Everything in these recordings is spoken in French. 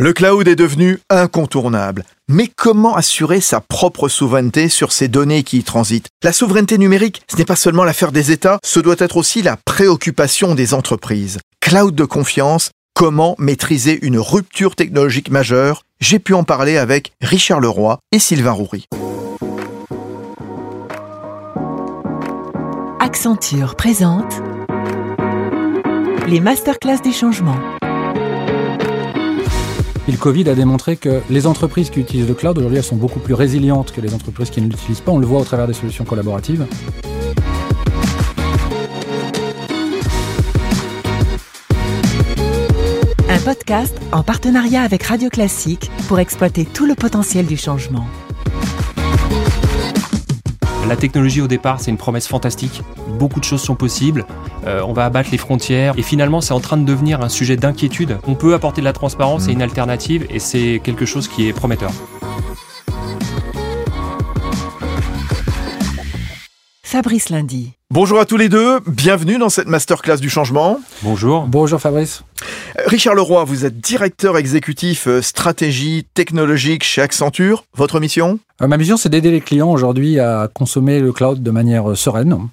Le cloud est devenu incontournable. Mais comment assurer sa propre souveraineté sur ces données qui y transitent? La souveraineté numérique, ce n'est pas seulement l'affaire des États, ce doit être aussi la préoccupation des entreprises. Cloud de confiance, comment maîtriser une rupture technologique majeure? J'ai pu en parler avec Richard Leroy et Sylvain Roury. Accenture présente les masterclass du changement. Et le Covid a démontré que les entreprises qui utilisent le cloud, aujourd'hui, elles sont beaucoup plus résilientes que les entreprises qui ne l'utilisent pas. On le voit au travers des solutions collaboratives. Un podcast en partenariat avec Radio Classique pour exploiter tout le potentiel du changement. La technologie au départ, c'est une promesse fantastique. Beaucoup de choses sont possibles. Euh, on va abattre les frontières. Et finalement, c'est en train de devenir un sujet d'inquiétude. On peut apporter de la transparence et une alternative, et c'est quelque chose qui est prometteur. Fabrice Lundi. Bonjour à tous les deux, bienvenue dans cette masterclass du changement. Bonjour. Bonjour Fabrice. Richard Leroy, vous êtes directeur exécutif euh, stratégie technologique chez Accenture. Votre mission? Euh, Ma mission, c'est d'aider les clients aujourd'hui à consommer le cloud de manière euh, sereine.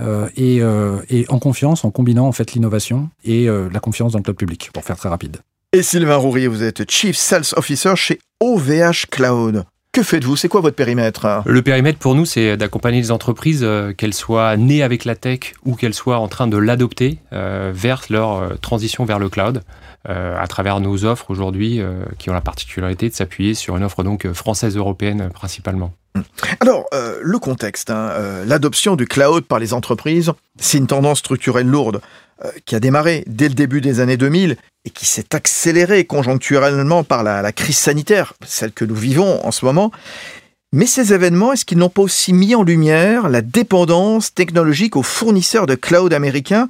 Euh, et, euh, et en confiance, en combinant en fait l'innovation et euh, la confiance dans le cloud public, pour faire très rapide. Et Sylvain Roury, vous êtes Chief Sales Officer chez OVH Cloud. Que faites-vous? C'est quoi votre périmètre? Le périmètre pour nous, c'est d'accompagner les entreprises, euh, qu'elles soient nées avec la tech ou qu'elles soient en train de l'adopter euh, vers leur euh, transition vers le cloud, euh, à travers nos offres aujourd'hui, euh, qui ont la particularité de s'appuyer sur une offre donc française-européenne principalement. Alors, euh, le contexte, hein, euh, l'adoption du cloud par les entreprises, c'est une tendance structurelle lourde euh, qui a démarré dès le début des années 2000 et qui s'est accélérée conjoncturellement par la, la crise sanitaire, celle que nous vivons en ce moment. Mais ces événements, est-ce qu'ils n'ont pas aussi mis en lumière la dépendance technologique aux fournisseurs de cloud américains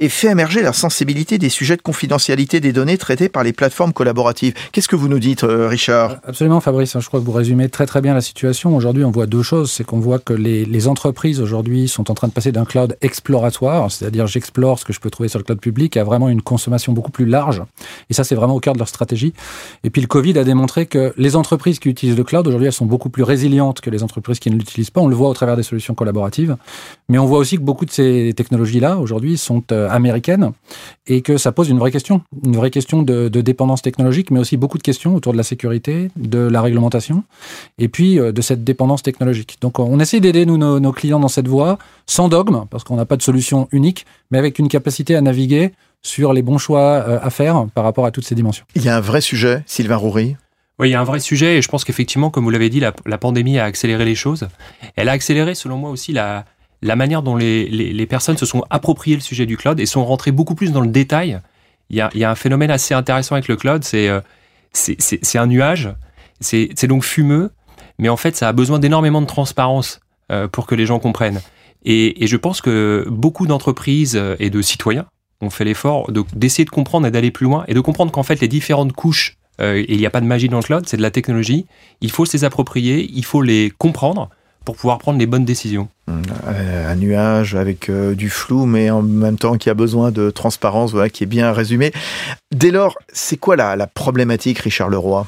et fait émerger la sensibilité des sujets de confidentialité des données traités par les plateformes collaboratives Qu'est-ce que vous nous dites, euh, Richard? Absolument, Fabrice. Je crois que vous résumez très très bien la situation. Aujourd'hui, on voit deux choses. C'est qu'on voit que les, les entreprises aujourd'hui sont en train de passer d'un cloud exploratoire, c'est-à-dire j'explore ce que je peux trouver sur le cloud public, à vraiment une consommation beaucoup plus large. Et ça, c'est vraiment au cœur de leur stratégie. Et puis le Covid a démontré que les entreprises qui utilisent le cloud aujourd'hui, elles sont beaucoup plus résilientes que les entreprises qui ne l'utilisent pas. On le voit au travers des solutions collaboratives. Mais on voit aussi que beaucoup de ces technologies-là aujourd'hui sont euh, américaines et que ça pose une vraie question, une vraie question de, de dépendance technologique, mais aussi beaucoup de questions autour de la sécurité, de la réglementation, et puis euh, de cette dépendance technologique. Donc on essaie d'aider nous nos, nos clients dans cette voie, sans dogme, parce qu'on n'a pas de solution unique, mais avec une capacité à naviguer sur les bons choix euh, à faire par rapport à toutes ces dimensions. Il y a un vrai sujet, Sylvain Roury? Oui, il y a un vrai sujet et je pense qu'effectivement, comme vous l'avez dit, la, la pandémie a accéléré les choses. Elle a accéléré, selon moi, aussi la, la manière dont les, les, personnes se sont appropriées le sujet du cloud et sont rentrées beaucoup plus dans le détail. Il y a, il y a un phénomène assez intéressant avec le cloud, c'est euh, un nuage, c'est donc fumeux, mais en fait, ça a besoin d'énormément de transparence euh, pour que les gens comprennent. Et, et je pense que beaucoup d'entreprises euh, et de citoyens ont fait l'effort de- d'essayer de comprendre et d'aller plus loin et de comprendre qu'en fait, les différentes couches, il n'y a pas de magie dans le cloud, c'est de la technologie, il faut se les approprier, il faut les comprendre pour pouvoir prendre les bonnes décisions. Euh, un nuage avec euh, du flou, mais en même temps qui a besoin de transparence, voilà, qui est bien résumé. Dès lors, c'est quoi la, la problématique, Richard Leroy?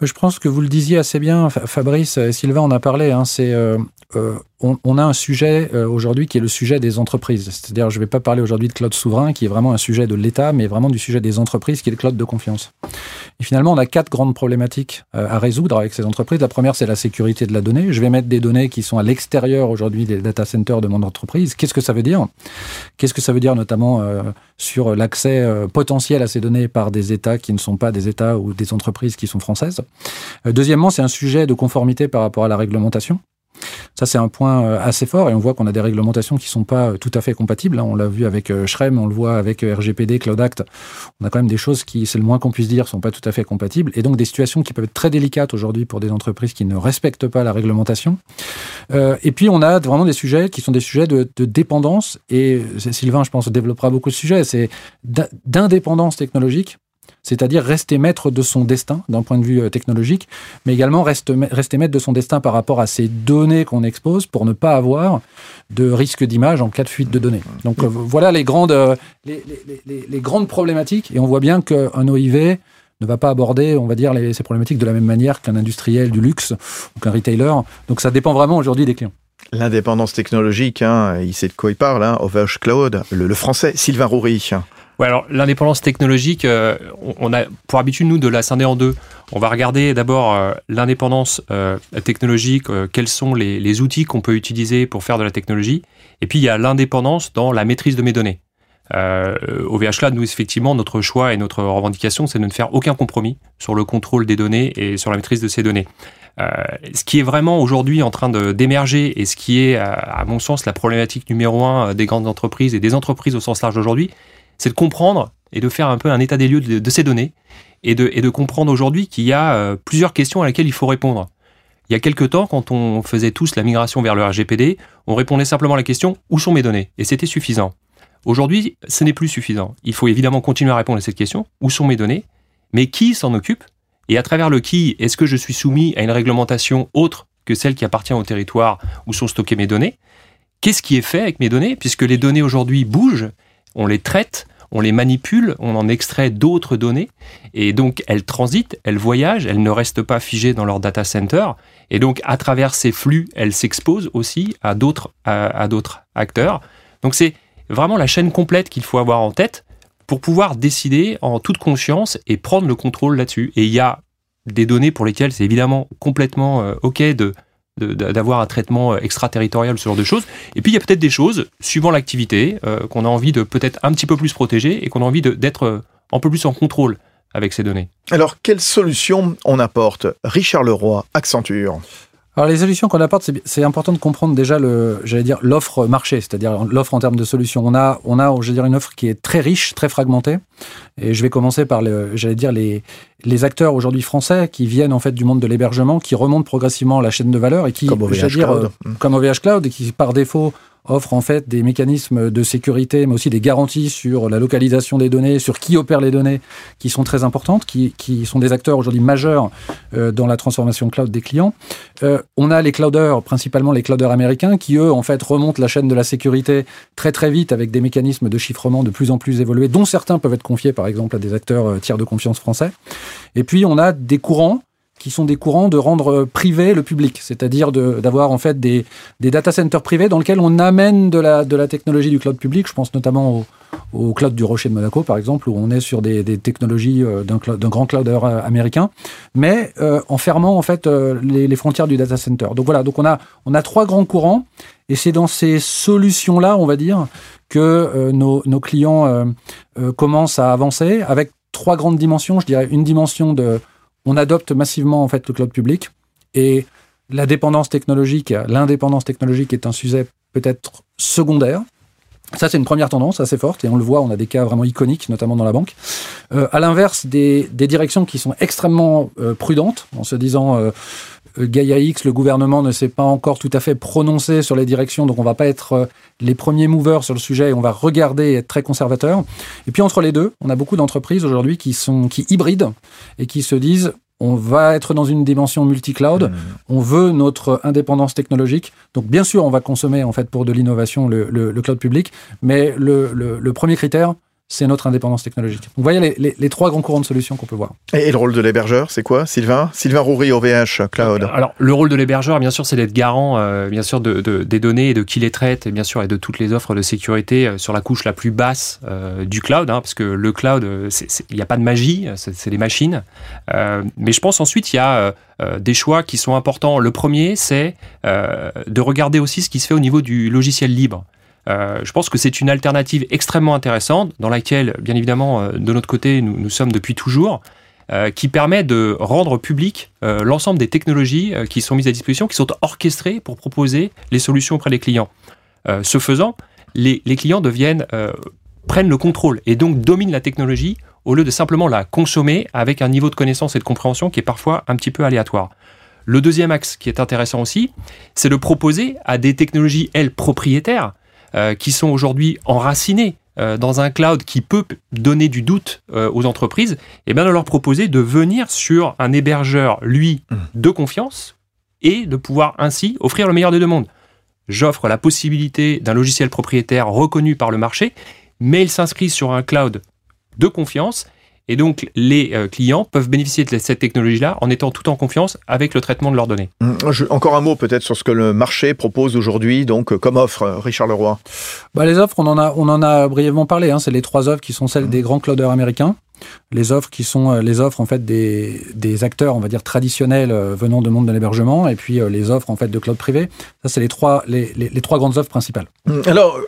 Je pense que vous le disiez assez bien, Fa- Fabrice et Sylvain en a parlé. Hein, c'est euh, euh, on, on a un sujet euh, aujourd'hui qui est le sujet des entreprises. C'est-à-dire, je ne vais pas parler aujourd'hui de cloud souverain, qui est vraiment un sujet de l'État, mais vraiment du sujet des entreprises, qui est le cloud de confiance. Et finalement, on a quatre grandes problématiques euh, à résoudre avec ces entreprises. La première, c'est la sécurité de la donnée. Je vais mettre des données qui sont à l'extérieur aujourd'hui des data centers de mon entreprise. Qu'est-ce que ça veut dire? Qu'est-ce que ça veut dire notamment euh, sur l'accès euh, potentiel à ces données par des États qui ne sont pas des États ou des entreprises qui sont françaises? Euh, Deuxièmement, c'est un sujet de conformité par rapport à la réglementation. Ça, c'est un point euh, assez fort et on voit qu'on a des réglementations qui sont pas euh, tout à fait compatibles. hein. On l'a vu avec euh, Schrem, on le voit avec RGPD, Cloud Act. On a quand même des choses qui, c'est le moins qu'on puisse dire, sont pas tout à fait compatibles et donc des situations qui peuvent être très délicates aujourd'hui pour des entreprises qui ne respectent pas la réglementation. Et puis, on a vraiment des sujets qui sont des sujets de, de dépendance et Sylvain, je pense, développera beaucoup de sujets. C'est d'in- d'indépendance technologique c'est-à-dire rester maître de son destin d'un point de vue euh, technologique, mais également reste, rester maître de son destin par rapport à ces données qu'on expose pour ne pas avoir de risque d'image en cas de fuite de données. Donc euh, voilà les grandes, euh, les, grandes problématiques, et on voit bien qu'un OIV ne va pas aborder, on va dire, ces problématiques de la même manière qu'un industriel du luxe ou qu'un retailer. Donc ça dépend vraiment aujourd'hui des clients. L'indépendance technologique, hein, il sait de quoi il parle, hein, Overge Cloud, le, français, Sylvain Roury. Alors l'indépendance technologique, euh, on a pour habitude, nous, de la scinder en deux. On va regarder d'abord euh, l'indépendance euh, technologique, quels sont les, outils qu'on peut utiliser pour faire de la technologie. Et puis, il y a l'indépendance dans la maîtrise de mes données. au VH nous, effectivement, notre choix et notre revendication, c'est de ne faire aucun compromis sur le contrôle des données et sur la maîtrise de ces données. Ce qui est vraiment aujourd'hui en train d'émerger et ce qui est, à, mon sens, la problématique numéro un des grandes entreprises et des entreprises au sens large aujourd'hui, c'est de comprendre et de faire un peu un état des lieux de, ces données et de, comprendre aujourd'hui qu'il y a euh, plusieurs questions à laquelle il faut répondre. Il y a quelques temps, quand on faisait tous la migration vers le RGPD, on répondait simplement à la question où sont mes données? Et c'était suffisant. Aujourd'hui, ce n'est plus suffisant. Il faut évidemment continuer à répondre à cette question où sont mes données? Mais qui s'en occupe? Et à travers le qui, est-ce que je suis soumis à une réglementation autre que celle qui appartient au territoire où sont stockées mes données? Qu'est-ce qui est fait avec mes données? Puisque les données aujourd'hui bougent, on les traite, on les manipule, on en extrait d'autres données, et donc elles transitent, elles voyagent, elles ne restent pas figées dans leur data center, et donc à travers ces flux, elles s'exposent aussi à d'autres à d'autres acteurs. Donc c'est vraiment la chaîne complète qu'il faut avoir en tête pour pouvoir décider en toute conscience et prendre le contrôle là-dessus. Et il y a des données pour lesquelles c'est évidemment complètement euh, OK de d'avoir un traitement euh, extraterritorial, ce genre de choses. Et puis il y a peut-être des choses, suivant l'activité, euh, qu'on a envie de peut-être un petit peu plus protéger et qu'on a envie d'être un peu plus en contrôle avec ces données. Alors, quelles solutions on apporte? Richard Leroy, Accenture alors les solutions qu'on apporte, c'est important de comprendre déjà le, j'allais dire l'offre marché, c'est-à-dire l'offre en termes de solutions. On a, on a, j'allais dire une offre qui est très riche, très fragmentée. Et je vais commencer par, j'allais dire les, les acteurs aujourd'hui français qui viennent en fait du monde de l'hébergement, qui remontent progressivement la chaîne de valeur et qui, comme OVH dire, Cloud. Euh, comme OVH Cloud, et qui par défaut offre en fait des mécanismes de sécurité, mais aussi des garanties sur la localisation des données, sur qui opère les données, qui sont très importantes, qui, qui sont des acteurs aujourd'hui majeurs euh, dans la transformation cloud des clients. Euh, on a les clouders, principalement les clouders américains, qui eux en fait remontent la chaîne de la sécurité très très vite avec des mécanismes de chiffrement de plus en plus évolués, dont certains peuvent être confiés par exemple à des acteurs euh, tiers de confiance français. Et puis on a des courants qui sont des courants de rendre privé le public, c'est-à-dire d'avoir en fait des, des, data centers privés dans lesquels on amène de la, de la technologie du cloud public. Je pense notamment au, au cloud du Rocher de Monaco, par exemple, où on est sur des, des technologies euh, d'un grand clouder euh, américain, mais euh, en fermant fait les, les, frontières du data center. Donc voilà, donc on a, on a trois grands courants, et c'est dans ces solutions-là, on va dire, que nos, nos, clients commencent à avancer avec trois grandes dimensions. Je dirais une dimension de on adopte massivement en fait le cloud public et la dépendance technologique, l'indépendance technologique est un sujet peut-être secondaire. Ça, c'est une première tendance assez forte et on le voit, on a des cas vraiment iconiques, notamment dans la banque. Euh, à l'inverse, des, des, directions qui sont extrêmement euh, prudentes, en se disant euh, Gaia X, le gouvernement ne s'est pas encore tout à fait prononcé sur les directions, donc on va pas être euh, les premiers movers sur le sujet et on va regarder et être très conservateur. Et puis entre les deux, on a beaucoup d'entreprises aujourd'hui qui sont qui hybrident et qui se disent on va être dans une dimension multi-cloud, mmh. on veut notre indépendance technologique. Donc bien sûr, on va consommer en fait pour de l'innovation le, le, cloud public, mais le, le premier critère, c'est notre indépendance technologique. vous voyez les, trois grands courants de solutions qu'on peut voir. Et, le rôle de l'hébergeur, c'est quoi, Sylvain? Sylvain Roury, OVH Cloud. Alors, le rôle de l'hébergeur, bien sûr, c'est d'être garant, euh, bien sûr, de, des données et de qui les traite, et bien sûr, et de toutes les offres de sécurité euh, sur la couche la plus basse euh, du cloud, hein, parce que le cloud, il n'y a pas de magie, c'est des machines. mais je pense ensuite, il y a des choix qui sont importants. Le premier, c'est de regarder aussi ce qui se fait au niveau du logiciel libre. Euh, je pense que c'est une alternative extrêmement intéressante dans laquelle, bien évidemment, euh, de notre côté, nous, sommes depuis toujours, euh, qui permet de rendre public l'ensemble des technologies qui sont mises à disposition, qui sont orchestrées pour proposer les solutions auprès des clients. ce faisant, les, les clients deviennent prennent le contrôle et donc dominent la technologie au lieu de simplement la consommer avec un niveau de connaissance et de compréhension qui est parfois un petit peu aléatoire. Le deuxième axe qui est intéressant aussi, c'est de proposer à des technologies, elles, propriétaires, euh, qui sont aujourd'hui enracinés euh, dans un cloud qui peut donner du doute euh, aux entreprises, et eh bien de leur proposer de venir sur un hébergeur, lui, mmh. de confiance, et de pouvoir ainsi offrir le meilleur des deux mondes. J'offre la possibilité d'un logiciel propriétaire reconnu par le marché, mais il s'inscrit sur un cloud de confiance, Et donc, les euh, clients peuvent bénéficier de cette technologie-là en étant tout en confiance avec le traitement de leurs données. Hum, encore un mot peut-être sur ce que le marché propose aujourd'hui, donc comme offre, Richard Leroy. Bah, les offres, on en a, on en a brièvement parlé. Hein. C'est les trois offres qui sont celles hum. des grands clouders américains les offres qui sont euh, les offres en fait des, des acteurs on va dire traditionnels euh, venant du monde de l'hébergement et puis euh, les offres en fait de cloud privé. Ça c'est les trois les, les, trois grandes offres principales. Hum, alors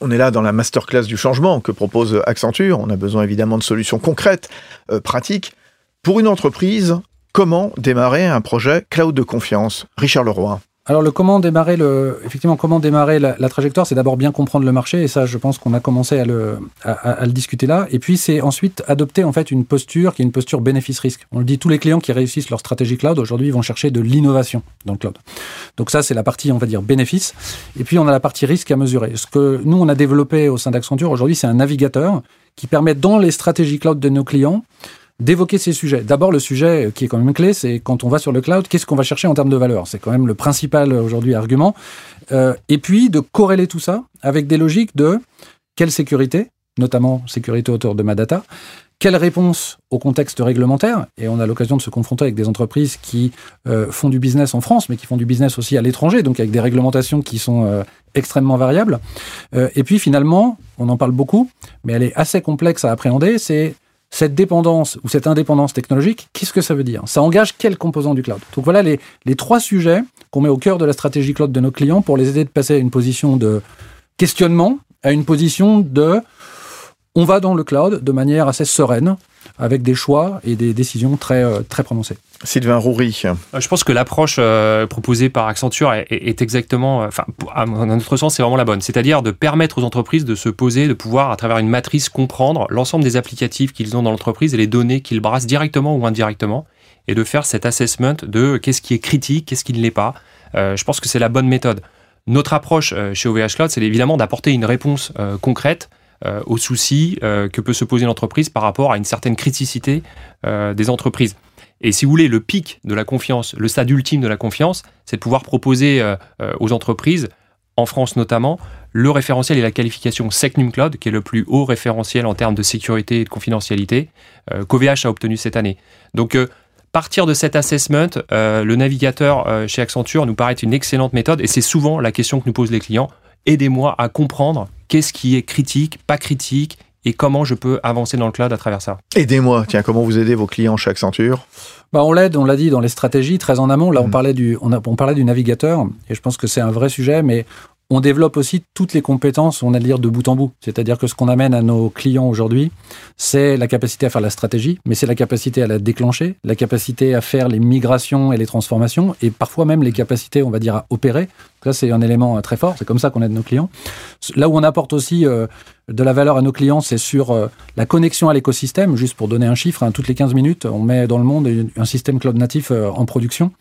on est là dans la masterclass du changement que propose Accenture. On a besoin évidemment de solutions concrètes pratiques. Pour une entreprise comment démarrer un projet cloud de confiance? Richard Leroy alors, le comment démarrer le, effectivement, comment démarrer la, trajectoire, c'est d'abord bien comprendre le marché, et ça, je pense qu'on a commencé à le, à, le discuter là. Et puis, c'est ensuite adopter en fait une posture qui est une posture bénéfice-risque. On le dit, tous les clients qui réussissent leur stratégie cloud aujourd'hui vont chercher de l'innovation dans le cloud. Donc ça, c'est la partie, on va dire, bénéfice. Et puis, on a la partie risque à mesurer. Ce que nous, on a développé au sein d'Accenture aujourd'hui, c'est un navigateur qui permet dans les stratégies cloud de nos clients d'évoquer ces sujets. D'abord, le sujet qui est quand même clé, c'est quand on va sur le cloud, qu'est-ce qu'on va chercher en termes de valeur? C'est quand même le principal aujourd'hui argument. Euh, et puis, de corréler tout ça avec des logiques de quelle sécurité, notamment sécurité autour de ma data, quelle réponse au contexte réglementaire Et on a l'occasion de se confronter avec des entreprises qui euh, font du business en France, mais qui font du business aussi à l'étranger, donc avec des réglementations qui sont euh, extrêmement variables. et puis finalement, on en parle beaucoup, mais elle est assez complexe à appréhender, c'est cette dépendance ou cette indépendance technologique, qu'est-ce que ça veut dire? Ça engage quel composant du cloud? Donc voilà les, trois sujets qu'on met au cœur de la stratégie cloud de nos clients pour les aider de passer à une position de questionnement, à une position de on va dans le cloud de manière assez sereine, avec des choix et des décisions très, euh, très prononcées. Sylvain Roury. Euh, je pense que l'approche euh, proposée par Accenture est, exactement, enfin, à notre sens, c'est vraiment la bonne. C'est-à-dire de permettre aux entreprises de se poser, de pouvoir, à travers une matrice, comprendre l'ensemble des applicatifs qu'ils ont dans l'entreprise et les données qu'ils brassent directement ou indirectement, et de faire cet assessment de qu'est-ce qui est critique, qu'est-ce qui ne l'est pas. je pense que c'est la bonne méthode. Notre approche chez OVH Cloud, c'est évidemment d'apporter une réponse concrète aux soucis que peut se poser l'entreprise par rapport à une certaine criticité des entreprises. Et si vous voulez, le pic de la confiance, le stade ultime de la confiance, c'est de pouvoir proposer euh, euh, aux entreprises, en France notamment, le référentiel et la qualification Secnum Cloud, qui est le plus haut référentiel en termes de sécurité et de confidentialité, euh, qu'OVH a obtenu cette année. Donc, partir de cet assessment, le navigateur chez Accenture nous paraît une excellente méthode, et c'est souvent la question que nous posent les clients. Aidez-moi à comprendre qu'est-ce qui est critique, pas critique, et comment je peux avancer dans le cloud à travers ça. Aidez-moi, tiens, comment vous aidez vos clients chez Accenture bah on l'aide, on l'a dit, dans les stratégies, très en amont. Là, on, mm. parlait du, on, on parlait du navigateur, et je pense que c'est un vrai sujet, mais on développe aussi toutes les compétences, on a dire de bout en bout. C'est-à-dire que ce qu'on amène à nos clients aujourd'hui, c'est la capacité à faire la stratégie, mais c'est la capacité à la déclencher, la capacité à faire les migrations et les transformations, et parfois même les capacités, on va dire, à opérer. Ça, c'est un élément très fort. C'est comme ça qu'on aide nos clients. Là où on apporte aussi euh, de la valeur à nos clients, c'est sur euh, la connexion à l'écosystème. Juste pour donner un chiffre, hein, toutes les 15 minutes, on met dans le monde un système cloud natif euh, en production.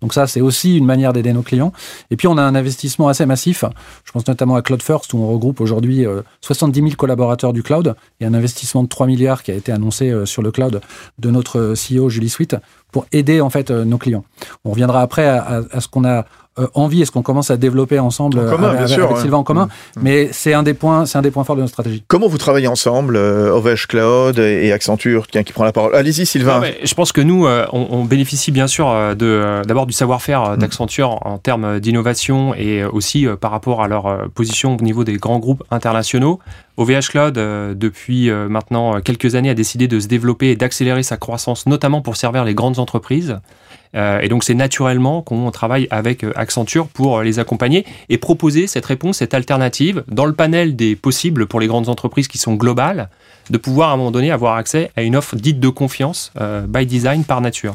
Donc ça, c'est aussi une manière d'aider nos clients. Et puis, on a un investissement assez massif. Je pense notamment à Cloud First, où on regroupe aujourd'hui 70 000 collaborateurs du cloud et un investissement de 3 milliards qui a été annoncé sur le cloud de notre CEO Julie Sweet pour aider en fait nos clients. On reviendra après à ce qu'on a euh, envie et ce qu'on commence à développer ensemble avec, Sylvain en commun. Mm. Mais c'est un des points, c'est un des points forts de notre stratégie. Comment vous travaillez ensemble, euh, OVH Cloud et Accenture, qui prend la parole? Allez-y, Sylvain. je pense que nous, euh, on, bénéficie bien sûr de d'abord du savoir-faire mm. d'Accenture en termes d'innovation et aussi par rapport à leur position au niveau des grands groupes internationaux. OVH Cloud, depuis maintenant quelques années, a décidé de se développer et d'accélérer sa croissance, notamment pour servir les grandes entreprises. Euh, et donc c'est naturellement qu'on travaille avec euh, Accenture pour euh, les accompagner et proposer cette réponse, cette alternative dans le panel des possibles pour les grandes entreprises qui sont globales, de pouvoir à un moment donné avoir accès à une offre dite de confiance by design par nature.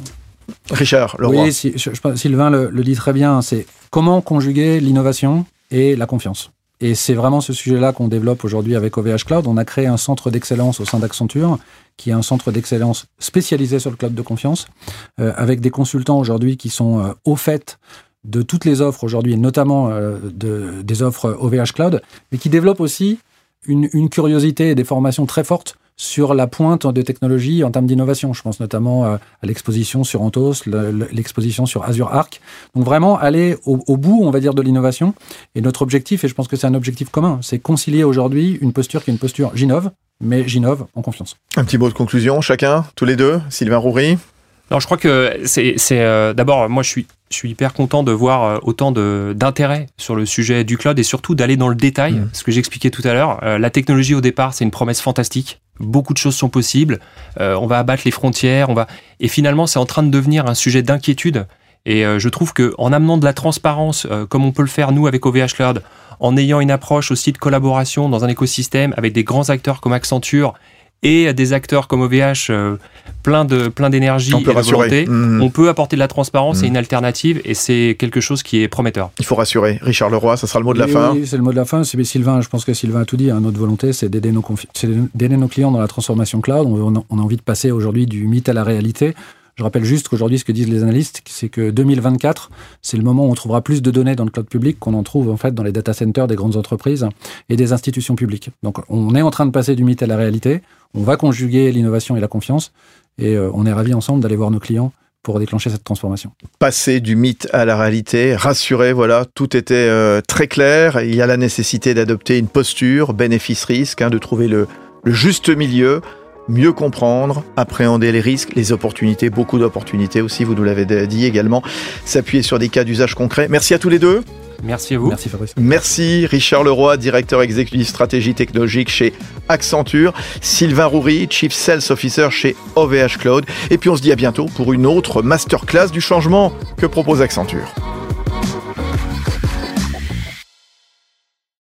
Richard, le Oui, Sylvain le, le dit très bien, c'est comment conjuguer l'innovation et la confiance. Et c'est vraiment ce sujet-là qu'on développe aujourd'hui avec OVH Cloud. On a créé un centre d'excellence au sein d'Accenture, qui est un centre d'excellence spécialisé sur le cloud de confiance, euh, avec des consultants aujourd'hui qui sont euh, au fait de toutes les offres aujourd'hui, notamment euh, de, des offres OVH Cloud, mais qui développent aussi une curiosité et des formations très fortes sur la pointe de technologie en termes d'innovation. Je pense notamment à l'exposition sur Anthos, l'exposition sur Azure Arc. Donc vraiment aller au, bout, on va dire, de l'innovation. Et notre objectif, et je pense que c'est un objectif commun, c'est concilier aujourd'hui une posture qui est une posture j'innove, mais j'innove en confiance. Un petit mot de conclusion, chacun, tous les deux, Sylvain Roury? Alors je crois que c'est euh, d'abord moi je suis je suis hyper content de voir euh, autant d'intérêt sur le sujet du cloud et surtout d'aller dans le détail. Mm. Ce que j'expliquais tout à l'heure, euh, la technologie au départ c'est une promesse fantastique. Beaucoup de choses sont possibles. on va abattre les frontières. On va et finalement c'est en train de devenir un sujet d'inquiétude. Et je trouve que en amenant de la transparence, comme on peut le faire nous avec OVH Cloud, en ayant une approche aussi de collaboration dans un écosystème avec des grands acteurs comme Accenture et des acteurs comme OVH euh, plein de plein d'énergie et de volonté, mmh. on peut apporter de la transparence et mmh. une alternative et c'est quelque chose qui est prometteur. Il faut rassurer. Richard Leroy, ça sera le mot de la fin. Oui, c'est le mot de la fin. C'est Sylvain, je pense que Sylvain a tout dit. Hein. Notre volonté, c'est d'aider nos, nos, clients dans la transformation cloud. On, on a envie de passer aujourd'hui du mythe à la réalité. Je rappelle juste qu'aujourd'hui, ce que disent les analystes, c'est que 2024, c'est le moment où on trouvera plus de données dans le cloud public qu'on en trouve en fait dans les data centers des grandes entreprises et des institutions publiques. Donc, on est en train de passer du mythe à la réalité. On va conjuguer l'innovation et la confiance et euh, on est ravis ensemble d'aller voir nos clients pour déclencher cette transformation. Passer du mythe à la réalité, rassurer, voilà, tout était euh, très clair. Il y a la nécessité d'adopter une posture, bénéfice-risque, hein, de trouver le, le juste milieu mieux comprendre, appréhender les risques, les opportunités, beaucoup d'opportunités aussi, vous nous l'avez dit également, s'appuyer sur des cas d'usage concrets. Merci à tous les deux. Merci à vous. Merci Fabrice. Merci Richard Leroy, directeur exécutif stratégie technologique chez Accenture, Sylvain Roury, Chief Sales Officer chez OVH Cloud. Et puis on se dit à bientôt pour une autre masterclass du changement que propose Accenture.